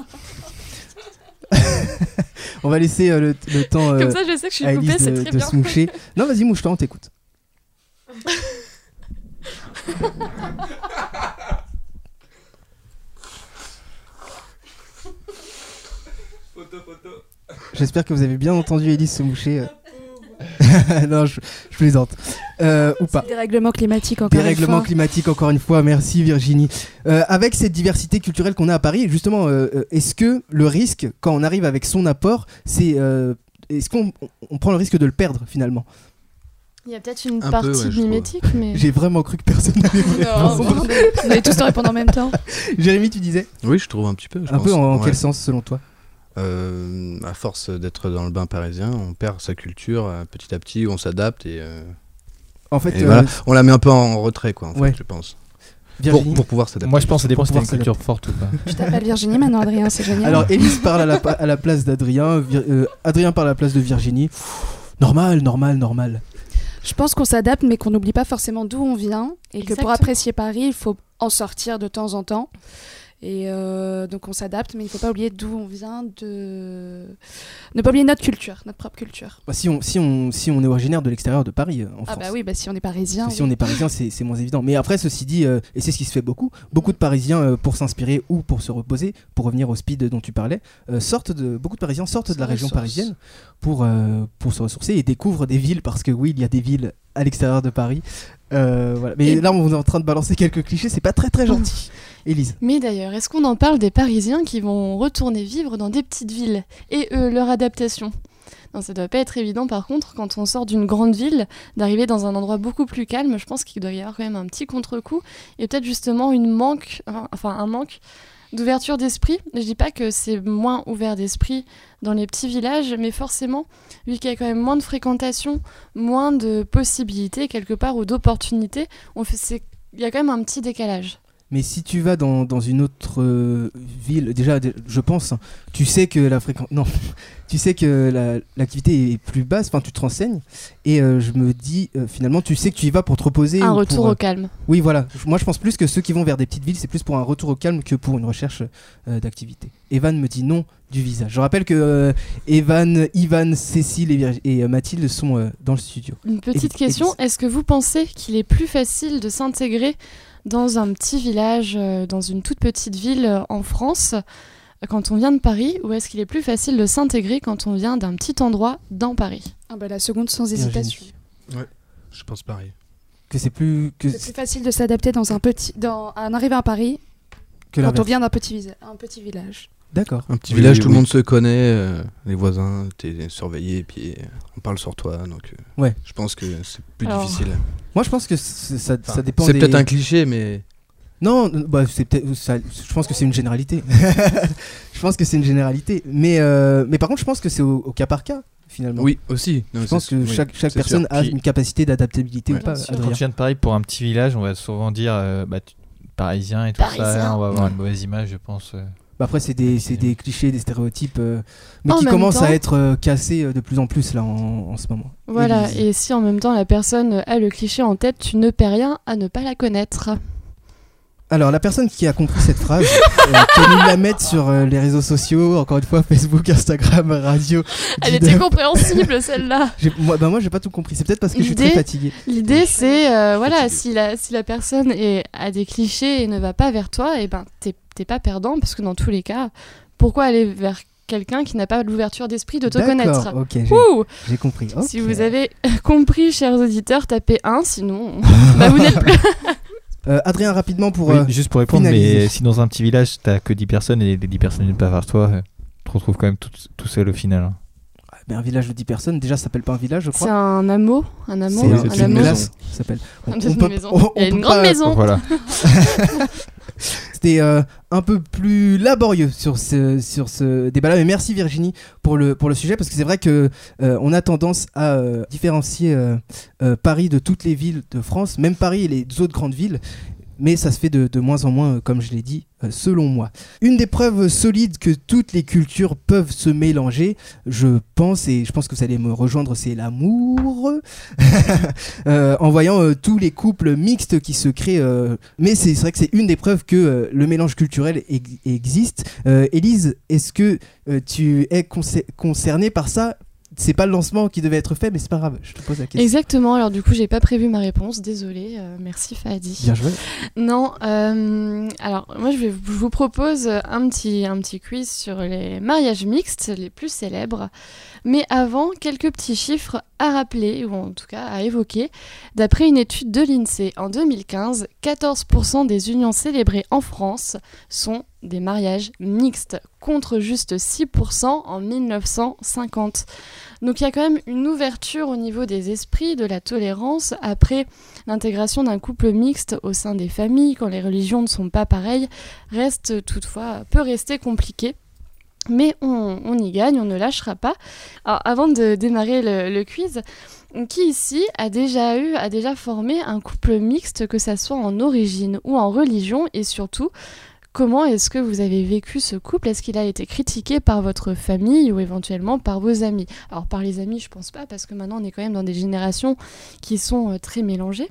On va laisser euh, le, le temps comme ça je sais que je suis coupée c'est très de bien. se moucher. Non, vas-y, mouche-toi, on t'écoute. *laughs* J'espère que vous avez bien entendu Élise se moucher. euh. *laughs* non, je, je plaisante. Euh, ou pas. Des règlements climatiques encore Des une règlements fois. climatiques, encore une fois, merci Virginie. Euh, avec cette diversité culturelle qu'on a à Paris, justement, euh, est-ce que le risque, quand on arrive avec son apport, c'est. euh, est-ce qu'on on- on prend le risque de le perdre finalement? Il y a peut-être une Un peu, partie ouais, mimétique mais J'ai vraiment cru que personne n'allait répondre. on allait tous te répondre en même temps. Jérémy, tu disais? Oui, je trouve un petit peu. je Un peu en, Ouais. quel sens selon toi? Euh, à force d'être dans le bain parisien, on perd sa culture euh, petit à petit, on s'adapte et, euh, En fait, et euh, voilà, on la met un peu en retrait, quoi, en fait, Ouais. je pense. Pour, pouvoir s'adapter. Moi, je pense que ça dépend si t'as une culture forte ou pas. Je t'appelle Virginie maintenant, Adrien, c'est génial. Alors, Élise parle à la, pa- à la place d'Adrien, euh, Adrien parle à la place de Virginie. Normal, normal, normal. Je pense qu'on s'adapte, mais qu'on n'oublie pas forcément d'où on vient. Et que pour apprécier Paris, il faut en sortir de temps en temps. Et euh, donc on s'adapte, mais il ne faut pas oublier d'où on vient, de ne pas oublier notre culture, notre propre culture. Bah, si, on, si, on, si on est originaire de l'extérieur de Paris, euh, en Ah France. bah oui, bah si on est parisien. Si oui. on est parisien, c'est c'est moins évident. Mais après, ceci dit, euh, et c'est ce qui se fait beaucoup, beaucoup de Parisiens, euh, pour s'inspirer ou pour se reposer, pour revenir au speed dont tu parlais, euh, sortent de, beaucoup de Parisiens sortent de la région parisienne pour, euh, pour se ressourcer et découvrent des villes, parce que oui, il y a des villes à l'extérieur de Paris. Euh, voilà. Mais Et- là, on est en train de balancer quelques clichés, c'est pas très très gentil. Élise. Mais d'ailleurs, est-ce qu'on en parle des Parisiens qui vont retourner vivre dans des petites villes? Et eux, leur adaptation? Non, ça doit pas être évident par contre quand on sort d'une grande ville d'arriver dans un endroit beaucoup plus calme. Je pense qu'il doit y avoir quand même un petit contre-coup et peut-être justement une manque, enfin, enfin, un manque d'ouverture d'esprit. Je dis pas que c'est moins ouvert d'esprit dans les petits villages, mais forcément, vu qu'il y a quand même moins de fréquentation, moins de possibilités quelque part ou d'opportunités, il y a quand même un petit décalage. Mais si tu vas dans, dans une autre euh, ville, déjà, je pense, tu sais que la fréquence. Non, *laughs* tu sais que la- l'activité est plus basse, enfin, tu te renseignes. Et euh, je me dis, euh, finalement, tu sais que tu y vas pour te reposer. un ou retour pour, au calme. Oui, voilà. Moi, je pense plus que ceux qui vont vers des petites villes, c'est plus pour un retour au calme que pour une recherche d'activité. Evan me dit non du visage. Je rappelle que Evan, Ivan, Cécile et, Mathilde sont dans le studio. Une petite question, est-ce que vous pensez qu'il est plus facile de s'intégrer dans un petit village, euh, dans une toute petite ville euh, en France, quand on vient de Paris, ou est-ce qu'il est plus facile de s'intégrer quand on vient d'un petit endroit dans Paris? Ah bah, la seconde sans hésitation. Virginie. Je pense pareil. Que c'est plus que, C'est plus facile de s'adapter dans un petit, dans, en arrivant à Paris que quand on vient d'un petit, visa- un petit village. D'accord. Un petit Oui, village, oui, tout oui. le monde se connaît, euh, les voisins, t'es surveillé, puis euh, on parle sur toi, donc euh, Ouais. je pense que c'est plus Alors, difficile. Moi, je pense que c'est- ça, Enfin, ça dépend. C'est des- peut-être un cliché, mais Non, bah, c'est peut-être. ça- Je pense que c'est une généralité. *laughs* je pense que c'est une généralité. Mais, euh, mais par contre, je pense que c'est au, au cas par cas, finalement. oui, aussi. Non, Je pense que oui, chaque, personne sûr. a Puis- une capacité d'adaptabilité Ouais. ou pas. Quand tu viens de Paris pour un petit village, on va souvent dire euh, bah, tu- parisien et tout Parisien. ça. On va avoir Ouais. une mauvaise image, je pense. euh. Bah après, c'est des, des clichés, des stéréotypes, euh, mais En qui commencent temps- à être euh, cassés euh, de plus en plus là en, en ce moment. Voilà, et si en même temps la personne a le cliché en tête, tu ne perds rien à ne pas la connaître. Alors, la personne qui a compris cette phrase, euh, *laughs* qu'elle nous la mette sur euh, les réseaux sociaux, encore une fois, Facebook, Instagram, radio. Elle était compréhensible celle-là. *laughs* Moi, bah moi, j'ai pas tout compris. C'est peut-être parce que je suis très L'idée- fatigué. L'idée, c'est euh, voilà, si la, si la personne est, a des clichés et ne va pas vers toi, et ben t'es t'es pas perdant parce que dans tous les cas, pourquoi aller vers quelqu'un qui n'a pas l'ouverture d'esprit de te connaître Ok, j'ai compris. Si vous avez *laughs* compris, chers auditeurs, tapez 1, sinon *laughs* bah, vous n'êtes plus. *laughs* Euh, Adrien, rapidement pour. Oui, euh, juste pour répondre, finaliser. mais si dans un petit village, t'as que 10 personnes et les 10 personnes viennent pas vers toi, euh, tu te retrouves quand même tout, tout seul au final. Un village de 10 personnes, déjà, ça s'appelle pas un village, je C'est crois. un hameau, un hameau, C'est un, c'est une hameau. maison. Mélasse, ça s'appelle. On- C'est on une peut- maison. on- Il y a on une peut grande pas- maison. Voilà. *laughs* C'était euh, un peu plus laborieux sur ce, sur ce débat-là, mais merci Virginie pour le, pour le sujet, parce que c'est vrai que euh, on a tendance à euh, différencier euh, euh, Paris de toutes les villes de France, même Paris et les autres grandes villes, mais ça se fait de, moins en moins, euh, comme je l'ai dit, euh, selon moi. Une des preuves solides que toutes les cultures peuvent se mélanger, je pense, et je pense que vous allez me rejoindre, c'est l'amour. *laughs* Euh, en voyant tous les couples mixtes qui se créent. mais c'est vrai que c'est une des preuves que le mélange culturel ex- existe. Élise, est-ce que tu es concer- concernée par ça? C'est pas le lancement qui devait être fait, mais c'est pas grave. Je te pose la question. Exactement, alors du coup j'ai pas prévu ma réponse, désolée, euh, merci Fadi. Bien joué. Non, euh, alors moi je, vais, je vous propose un petit, un petit quiz sur les mariages mixtes les plus célèbres. Mais avant, quelques petits chiffres à rappeler, ou en tout cas à évoquer. D'après une étude de l'INSEE en 2015, 14% des unions célébrées en France sont des mariages mixtes, contre juste 6% en 1950. Donc il y a quand même une ouverture au niveau des esprits, de la tolérance, après l'intégration d'un couple mixte au sein des familles, quand les religions ne sont pas pareilles, reste toutefois, peut rester compliqué. Mais on, y gagne, on ne lâchera pas. Avant de démarrer le, le quiz, qui ici a déjà eu, a déjà formé un couple mixte, que ça soit en origine ou en religion, et surtout, comment est-ce que vous avez vécu ce couple? Est-ce qu'il a été critiqué par votre famille ou éventuellement par vos amis? Alors par les amis, je pense pas, parce que maintenant on est quand même dans des générations qui sont euh, très mélangées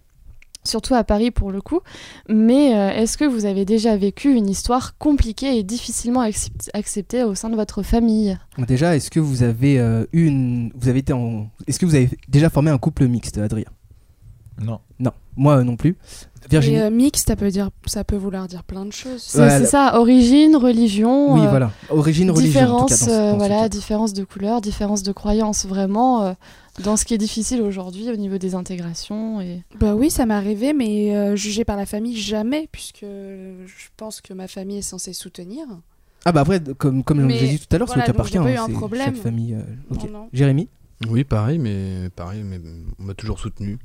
surtout à Paris pour le coup. Mais euh, est-ce que vous avez déjà vécu une histoire compliquée et difficilement accept- acceptée au sein de votre famille? Déjà, est-ce que vous avez euh, eu une, vous avez été en, est-ce que vous avez déjà formé un couple mixte, Adrien? Non. Non, moi non plus. Virginie. Euh, mixte, ça peut, dire, ça peut vouloir dire plein de choses. C'est Ouais, le- ça, origine, religion. oui, euh, voilà. Origine, religion. en tout cas, Différence, dans euh, dans voilà, cas. différence de couleur, différence de croyance, vraiment euh, dans ce qui est difficile aujourd'hui au niveau des intégrations. Et... Bah oui, ça m'est arrivé, mais euh, jugé par la famille, jamais, puisque je pense que ma famille est censée soutenir. Ah bah après, comme comme Mais j'ai dit tout à l'heure, voilà, c'est au cas par cas. pas hein, eu un problème. Chaque famille. euh, ok. Non, non. Jérémy? Oui, pareil, mais pareil, mais on m'a toujours soutenu.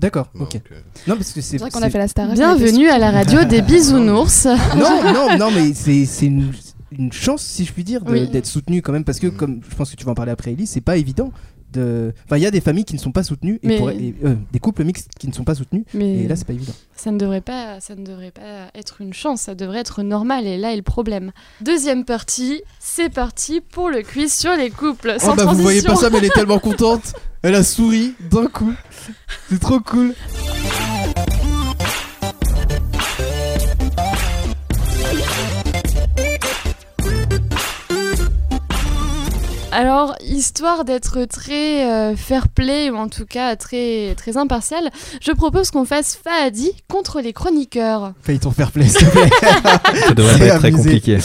D'accord, Donc, ok. euh, Non, parce que c'est. Vrai qu'on a fait la star. Bienvenue à la radio des bisounours. *laughs* Non, non, non, mais c'est c'est une, une chance, si je puis dire, de- Oui. d'être soutenu quand même, parce que, Mm. comme je pense que tu vas en parler après, Elise, c'est pas évident. De... Enfin, il y a des familles qui ne sont pas soutenues, et Mais- pour- et, euh, des couples mixtes qui ne sont pas soutenus, Mais et là, c'est pas évident. ça ne devrait pas, ça ne devrait pas être une chance, ça devrait être normal. Et là est le problème. Deuxième partie, c'est parti pour le quiz sur les couples. Sans oh bah, vous transition. voyez pas ça, mais elle est tellement contente. *laughs* Elle a souri d'un coup. C'est trop cool. Alors, histoire d'être très euh, fair play ou en tout cas très très impartial, je propose qu'on fasse Fahadi contre les chroniqueurs. Failli ton fair play, s'il te plaît. *laughs* Ça devrait pas être très compliqué.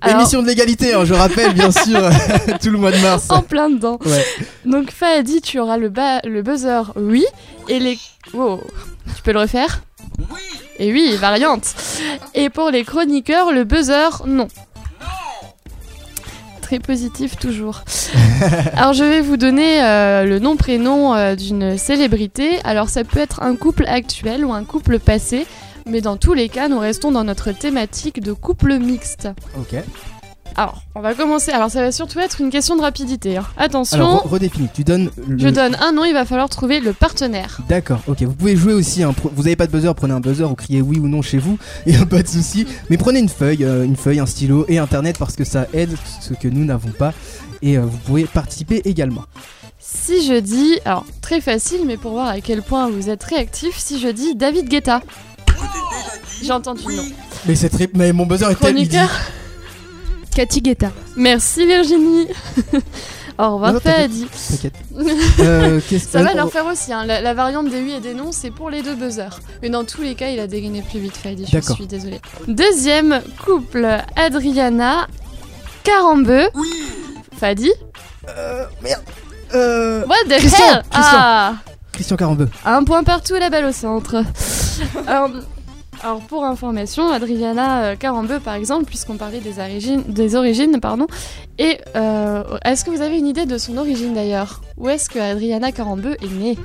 Alors- Émission de l'égalité, hein, je rappelle, bien sûr, *laughs* tout le mois de mars. En plein dedans. Ouais. Donc Fahadi, tu auras le, ba- le buzzer oui et les wow. Tu peux le refaire? Oui. Et oui, variante. Et pour les chroniqueurs, le buzzer non. Très positif toujours. *laughs* Alors je vais vous donner euh, le nom prénom euh, d'une célébrité. Alors ça peut être un couple actuel ou un couple passé, mais dans tous les cas, nous restons dans notre thématique de couple mixte. Ok. Alors, on va commencer. Alors ça va surtout être une question de rapidité. hein. Attention. Alors, re- redéfinis. Tu donnes le. Je donne un nom, il va falloir trouver le partenaire. D'accord, ok. Vous pouvez jouer aussi. hein, Vous n'avez pas de buzzer, prenez un buzzer ou criez oui ou non chez vous. *laughs* Il a pas de souci. Mais prenez une feuille, euh, une feuille, un stylo et internet parce que ça aide ce que nous n'avons pas. Et euh, vous pouvez participer également. Si je dis, alors très facile, mais pour voir à quel point vous êtes réactif, si je dis David Guetta. J'ai entendu le nom. Mais, cette ré- mais mon buzzer est tel. il dit- Chroniqueur. Cathy Guetta. Merci Virginie. *laughs* Au revoir non, t'inquiète. *laughs* Euh, Ça va leur faire aussi. hein. La, la variante des oui et des non, c'est pour les deux buzzers. Mais dans tous les cas, il a dégainé plus vite, Fahadi. Je D'accord. suis désolée. Deuxième couple, Adriana Carambeu. Oui. Fahadi. Euh, merde. Euh, What the Christian, hell? Christian. Ah Christian Carambeu. Un point partout, la balle au centre. alors, *laughs* alors, pour information, Adriana euh, Carambeu, par exemple, puisqu'on parlait des origines, des origines pardon, et euh, est-ce que vous avez une idée de son origine d'ailleurs? Où est-ce que Adriana Carambeu est née?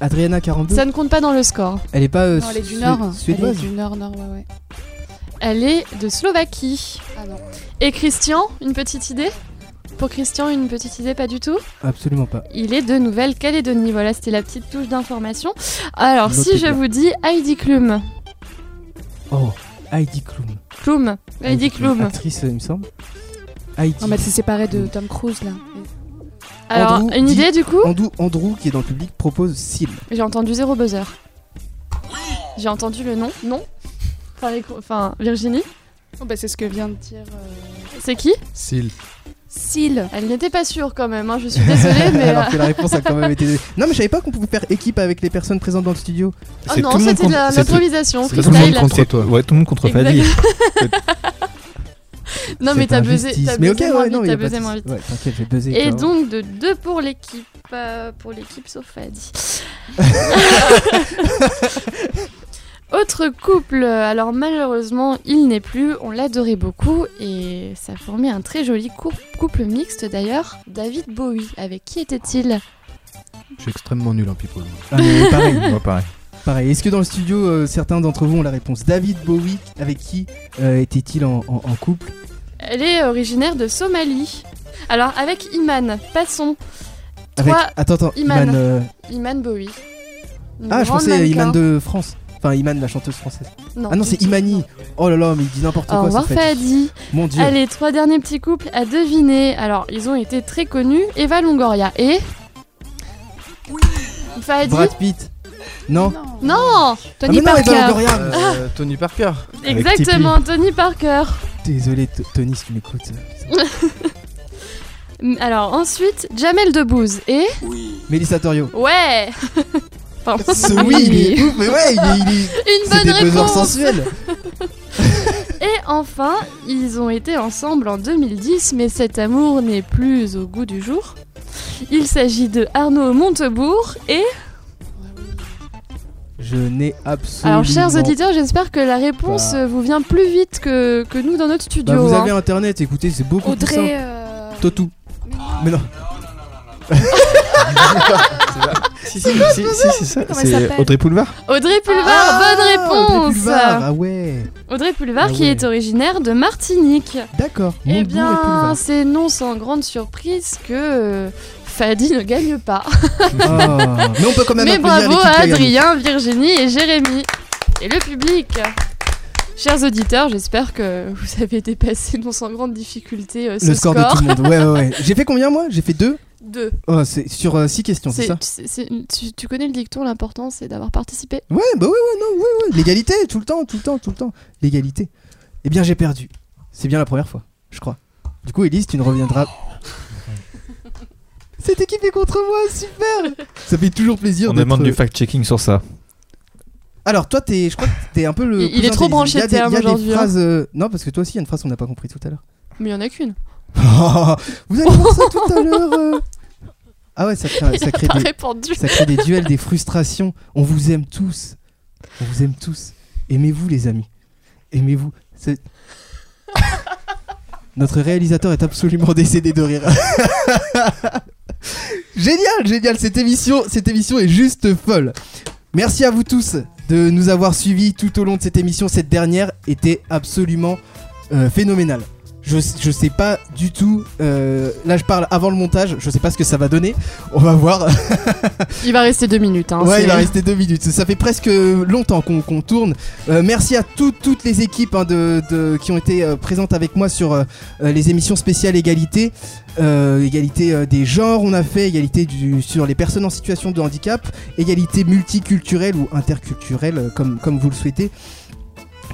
Adriana Carambeu. Ça ne compte pas dans le score. Elle est pas euh, Non, elle est du Nord. Elle est suédoise. du Nord, Nord, ouais, ouais. Elle est de Slovaquie. Ah non. Et Christian, une petite idée? Pour Christian, une petite idée, pas du tout? Absolument pas. Il est de Nouvelle-Calédonie. Voilà, c'était la petite touche d'information. Alors, si je bien. vous dis Heidi Klum. Oh, Heidi Klum. Klum. Heidi Klum. Actrice, il me semble. Heidi. Non, mais elle s'est séparée de Tom Cruise là. Alors, Andrew une dit- idée du coup Andrew, Andrew, qui est dans le public, propose Sil. J'ai entendu zéro buzzer. J'ai entendu le nom. Non Enfin, les- enfin, Virginie Oh, bah, c'est ce que vient de dire. euh, C'est qui Sil. Seal. Elle n'était pas sûre quand même, hein, je suis désolée, *laughs* mais. Alors euh, que la réponse a quand même été. Non, mais je savais pas qu'on pouvait faire équipe avec les personnes présentes dans le studio. Oh non, tout c'était de tout- l'improvisation, c'est tout le monde contre toi. Ouais, tout le monde contre. Fadi. *laughs* Non, mais t'as buzzé, Mais ok, moins ouais, non, t'as buzzé moins vite. Ouais, t'inquiète, j'ai buzzé. Et donc de 2 pour l'équipe, euh, pour l'équipe sauf Fadi. *laughs* Autre couple, alors malheureusement il n'est plus, on l'adorait beaucoup et ça formait un très joli cou- couple mixte d'ailleurs. David Bowie, avec qui était-il? Je suis extrêmement nul en people. Ah, mais *laughs* pareil, Ouais, pareil. pareil. Est-ce que dans le studio, euh, certains d'entre vous ont la réponse? David Bowie, avec qui euh, était-il en, en- en couple? Elle est originaire de Somalie. Alors avec Iman, passons. Avec. Toi, Attends, attends, Iman. Iman. euh, Iman Bowie. Une Ah, je pensais mannequin. Iman de France. Enfin, Iman, la chanteuse française. Non, Ah non, c'est. Imani. Oh là là, mais il dit n'importe Au quoi. revoir ce Fadi. Mon dieu. Allez, trois derniers petits couples à deviner. Alors, ils ont été très connus. Eva Longoria et... Fadi Brad Pitt. Non. Non Tony ah, mais non, Parker. Eva Longoria. Euh, Tony Parker. Exactement, Tony Parker. Désolé, Tony, si tu m'écoutes. *laughs* Alors, ensuite, Jamel Debbouze et... Mélissa Torio. Ouais *laughs* Pardon. Ce *laughs* oui, il est ouf, mais ouais, il est. il est- *laughs* Une C'est bonne réponse sensuels. *laughs* Et enfin, ils ont été ensemble en 2010, mais cet amour n'est plus au goût du jour. Il s'agit de Arnaud Montebourg et... Je n'ai absolument. Alors, chers auditeurs, j'espère que la réponse Bah. vous vient plus vite que, que nous dans notre Bah, studio. vous hein. avez internet, écoutez, c'est beaucoup plus Audrey. simple. euh, Totou. mais non. Mais non. Si, si, si, si, c'est ça. C'est Audrey Poulevard Audrey Pulvar, Ah, bonne Audrey réponse Pulvar, Ah ouais, Audrey Pulvar Ah qui est originaire de Martinique. d'accord. Eh bien, c'est non sans grande surprise que euh, Fadi ne gagne pas. Ah, Mais on peut quand même Mais bravo à. Adrien, Virginie et Jérémy. Et le public. Chers auditeurs, j'espère que vous avez dépassé non sans grande difficulté euh, ce Le score, de tout le monde. Ouais, ouais, ouais. *laughs* J'ai fait combien moi? J'ai fait deux? Deux. Oh, c'est sur 6 questions, c'est ça tu, tu connais le dicton, l'important c'est d'avoir participé. Ouais, bah ouais, ouais, non, ouais, ouais. L'égalité, tout le temps, tout le temps, tout le temps. L'égalité. Eh bien, j'ai perdu. C'est bien la première fois, je crois. Du coup, Elise, tu ne reviendras. *laughs* Cette équipe est contre moi, super Ça fait toujours plaisir On demande du fact-checking sur ça. Alors, toi, t'es, je crois que t'es un peu le. Il- est trop branché Il y a des- y a des aujourd'hui, hein. phrases, euh, Non, parce que toi aussi, il y a une phrase qu'on n'a pas compris tout à l'heure. Mais il y en a qu'une. Vous allez voir ça tout à l'heure euh. *laughs* Ah ouais, ça crée, ça des, répondu. ça crée des duels, des frustrations. On vous aime tous. On vous aime tous. Aimez-vous, les amis. Aimez-vous. *laughs* Notre réalisateur est absolument décédé de rire. *laughs* génial, génial. Cette émission, cette émission est juste folle. Merci à vous tous de nous avoir suivis tout au long de cette émission. Cette dernière était absolument euh, phénoménale. Je, je sais pas du tout. euh, là, je parle avant le montage. Je sais pas ce que ça va donner. On va voir. *laughs* Il va rester deux minutes. Hein, ouais, il va rester deux minutes. Ça fait presque longtemps qu'on tourne. Euh, merci à toutes toutes les équipes hein, de, de- qui ont été euh, présentes avec moi sur les émissions spéciales égalité. Égalité des genres, on a fait égalité du, sur les personnes en situation de handicap, égalité multiculturelle ou interculturelle, comme, comme vous le souhaitez.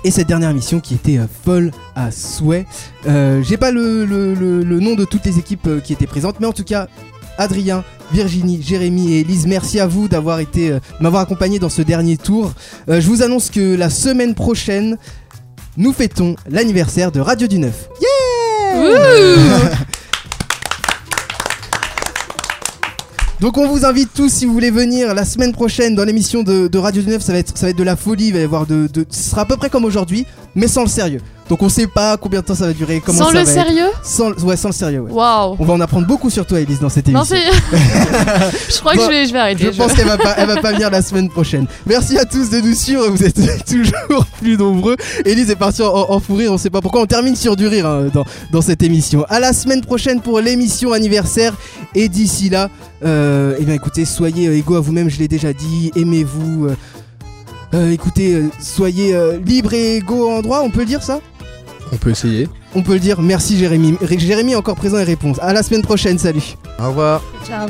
Et cette dernière émission qui était euh, folle à souhait. Euh, J'ai pas le, le- le- nom de toutes les équipes euh, qui étaient présentes, mais en tout cas, Adrien, Virginie, Jérémy et Elise, merci à vous d'avoir été, euh, m'avoir accompagné dans ce dernier tour. Je vous annonce que la semaine prochaine, nous fêtons l'anniversaire de Radio du Neuf. Yeah Donc on vous invite tous si vous voulez venir la semaine prochaine dans l'émission de, Radio du Neuf, ça va être ça va être de la folie, il va y avoir de ce sera à peu près comme aujourd'hui, mais sans le sérieux. Donc on sait pas combien de temps ça va durer, comment Sans ça le va être. sérieux Sans le- ouais, sans le sérieux. Ouais. On va en apprendre beaucoup sur toi, Elise, dans cette Non, émission. c'est. *laughs* je crois que je vais, je vais arrêter. Je pense qu'elle va pas, elle va pas venir la semaine prochaine. Merci à tous de nous suivre. Vous êtes *laughs* toujours plus nombreux. Elise est partie en, en fou rire. On sait pas pourquoi. On termine sur du rire hein, dans, dans cette émission. À la semaine prochaine pour l'émission anniversaire. Et d'ici là, euh, eh bien écoutez, soyez euh, égaux à vous-même. Je l'ai déjà dit. Aimez-vous. euh, écoutez, soyez libres et égaux en droit. On peut le dire ça? On peut essayer. On peut le dire. Merci Jérémy. Ré- Jérémy est encore présent et répond. À la semaine prochaine. Salut. Au revoir. Ciao.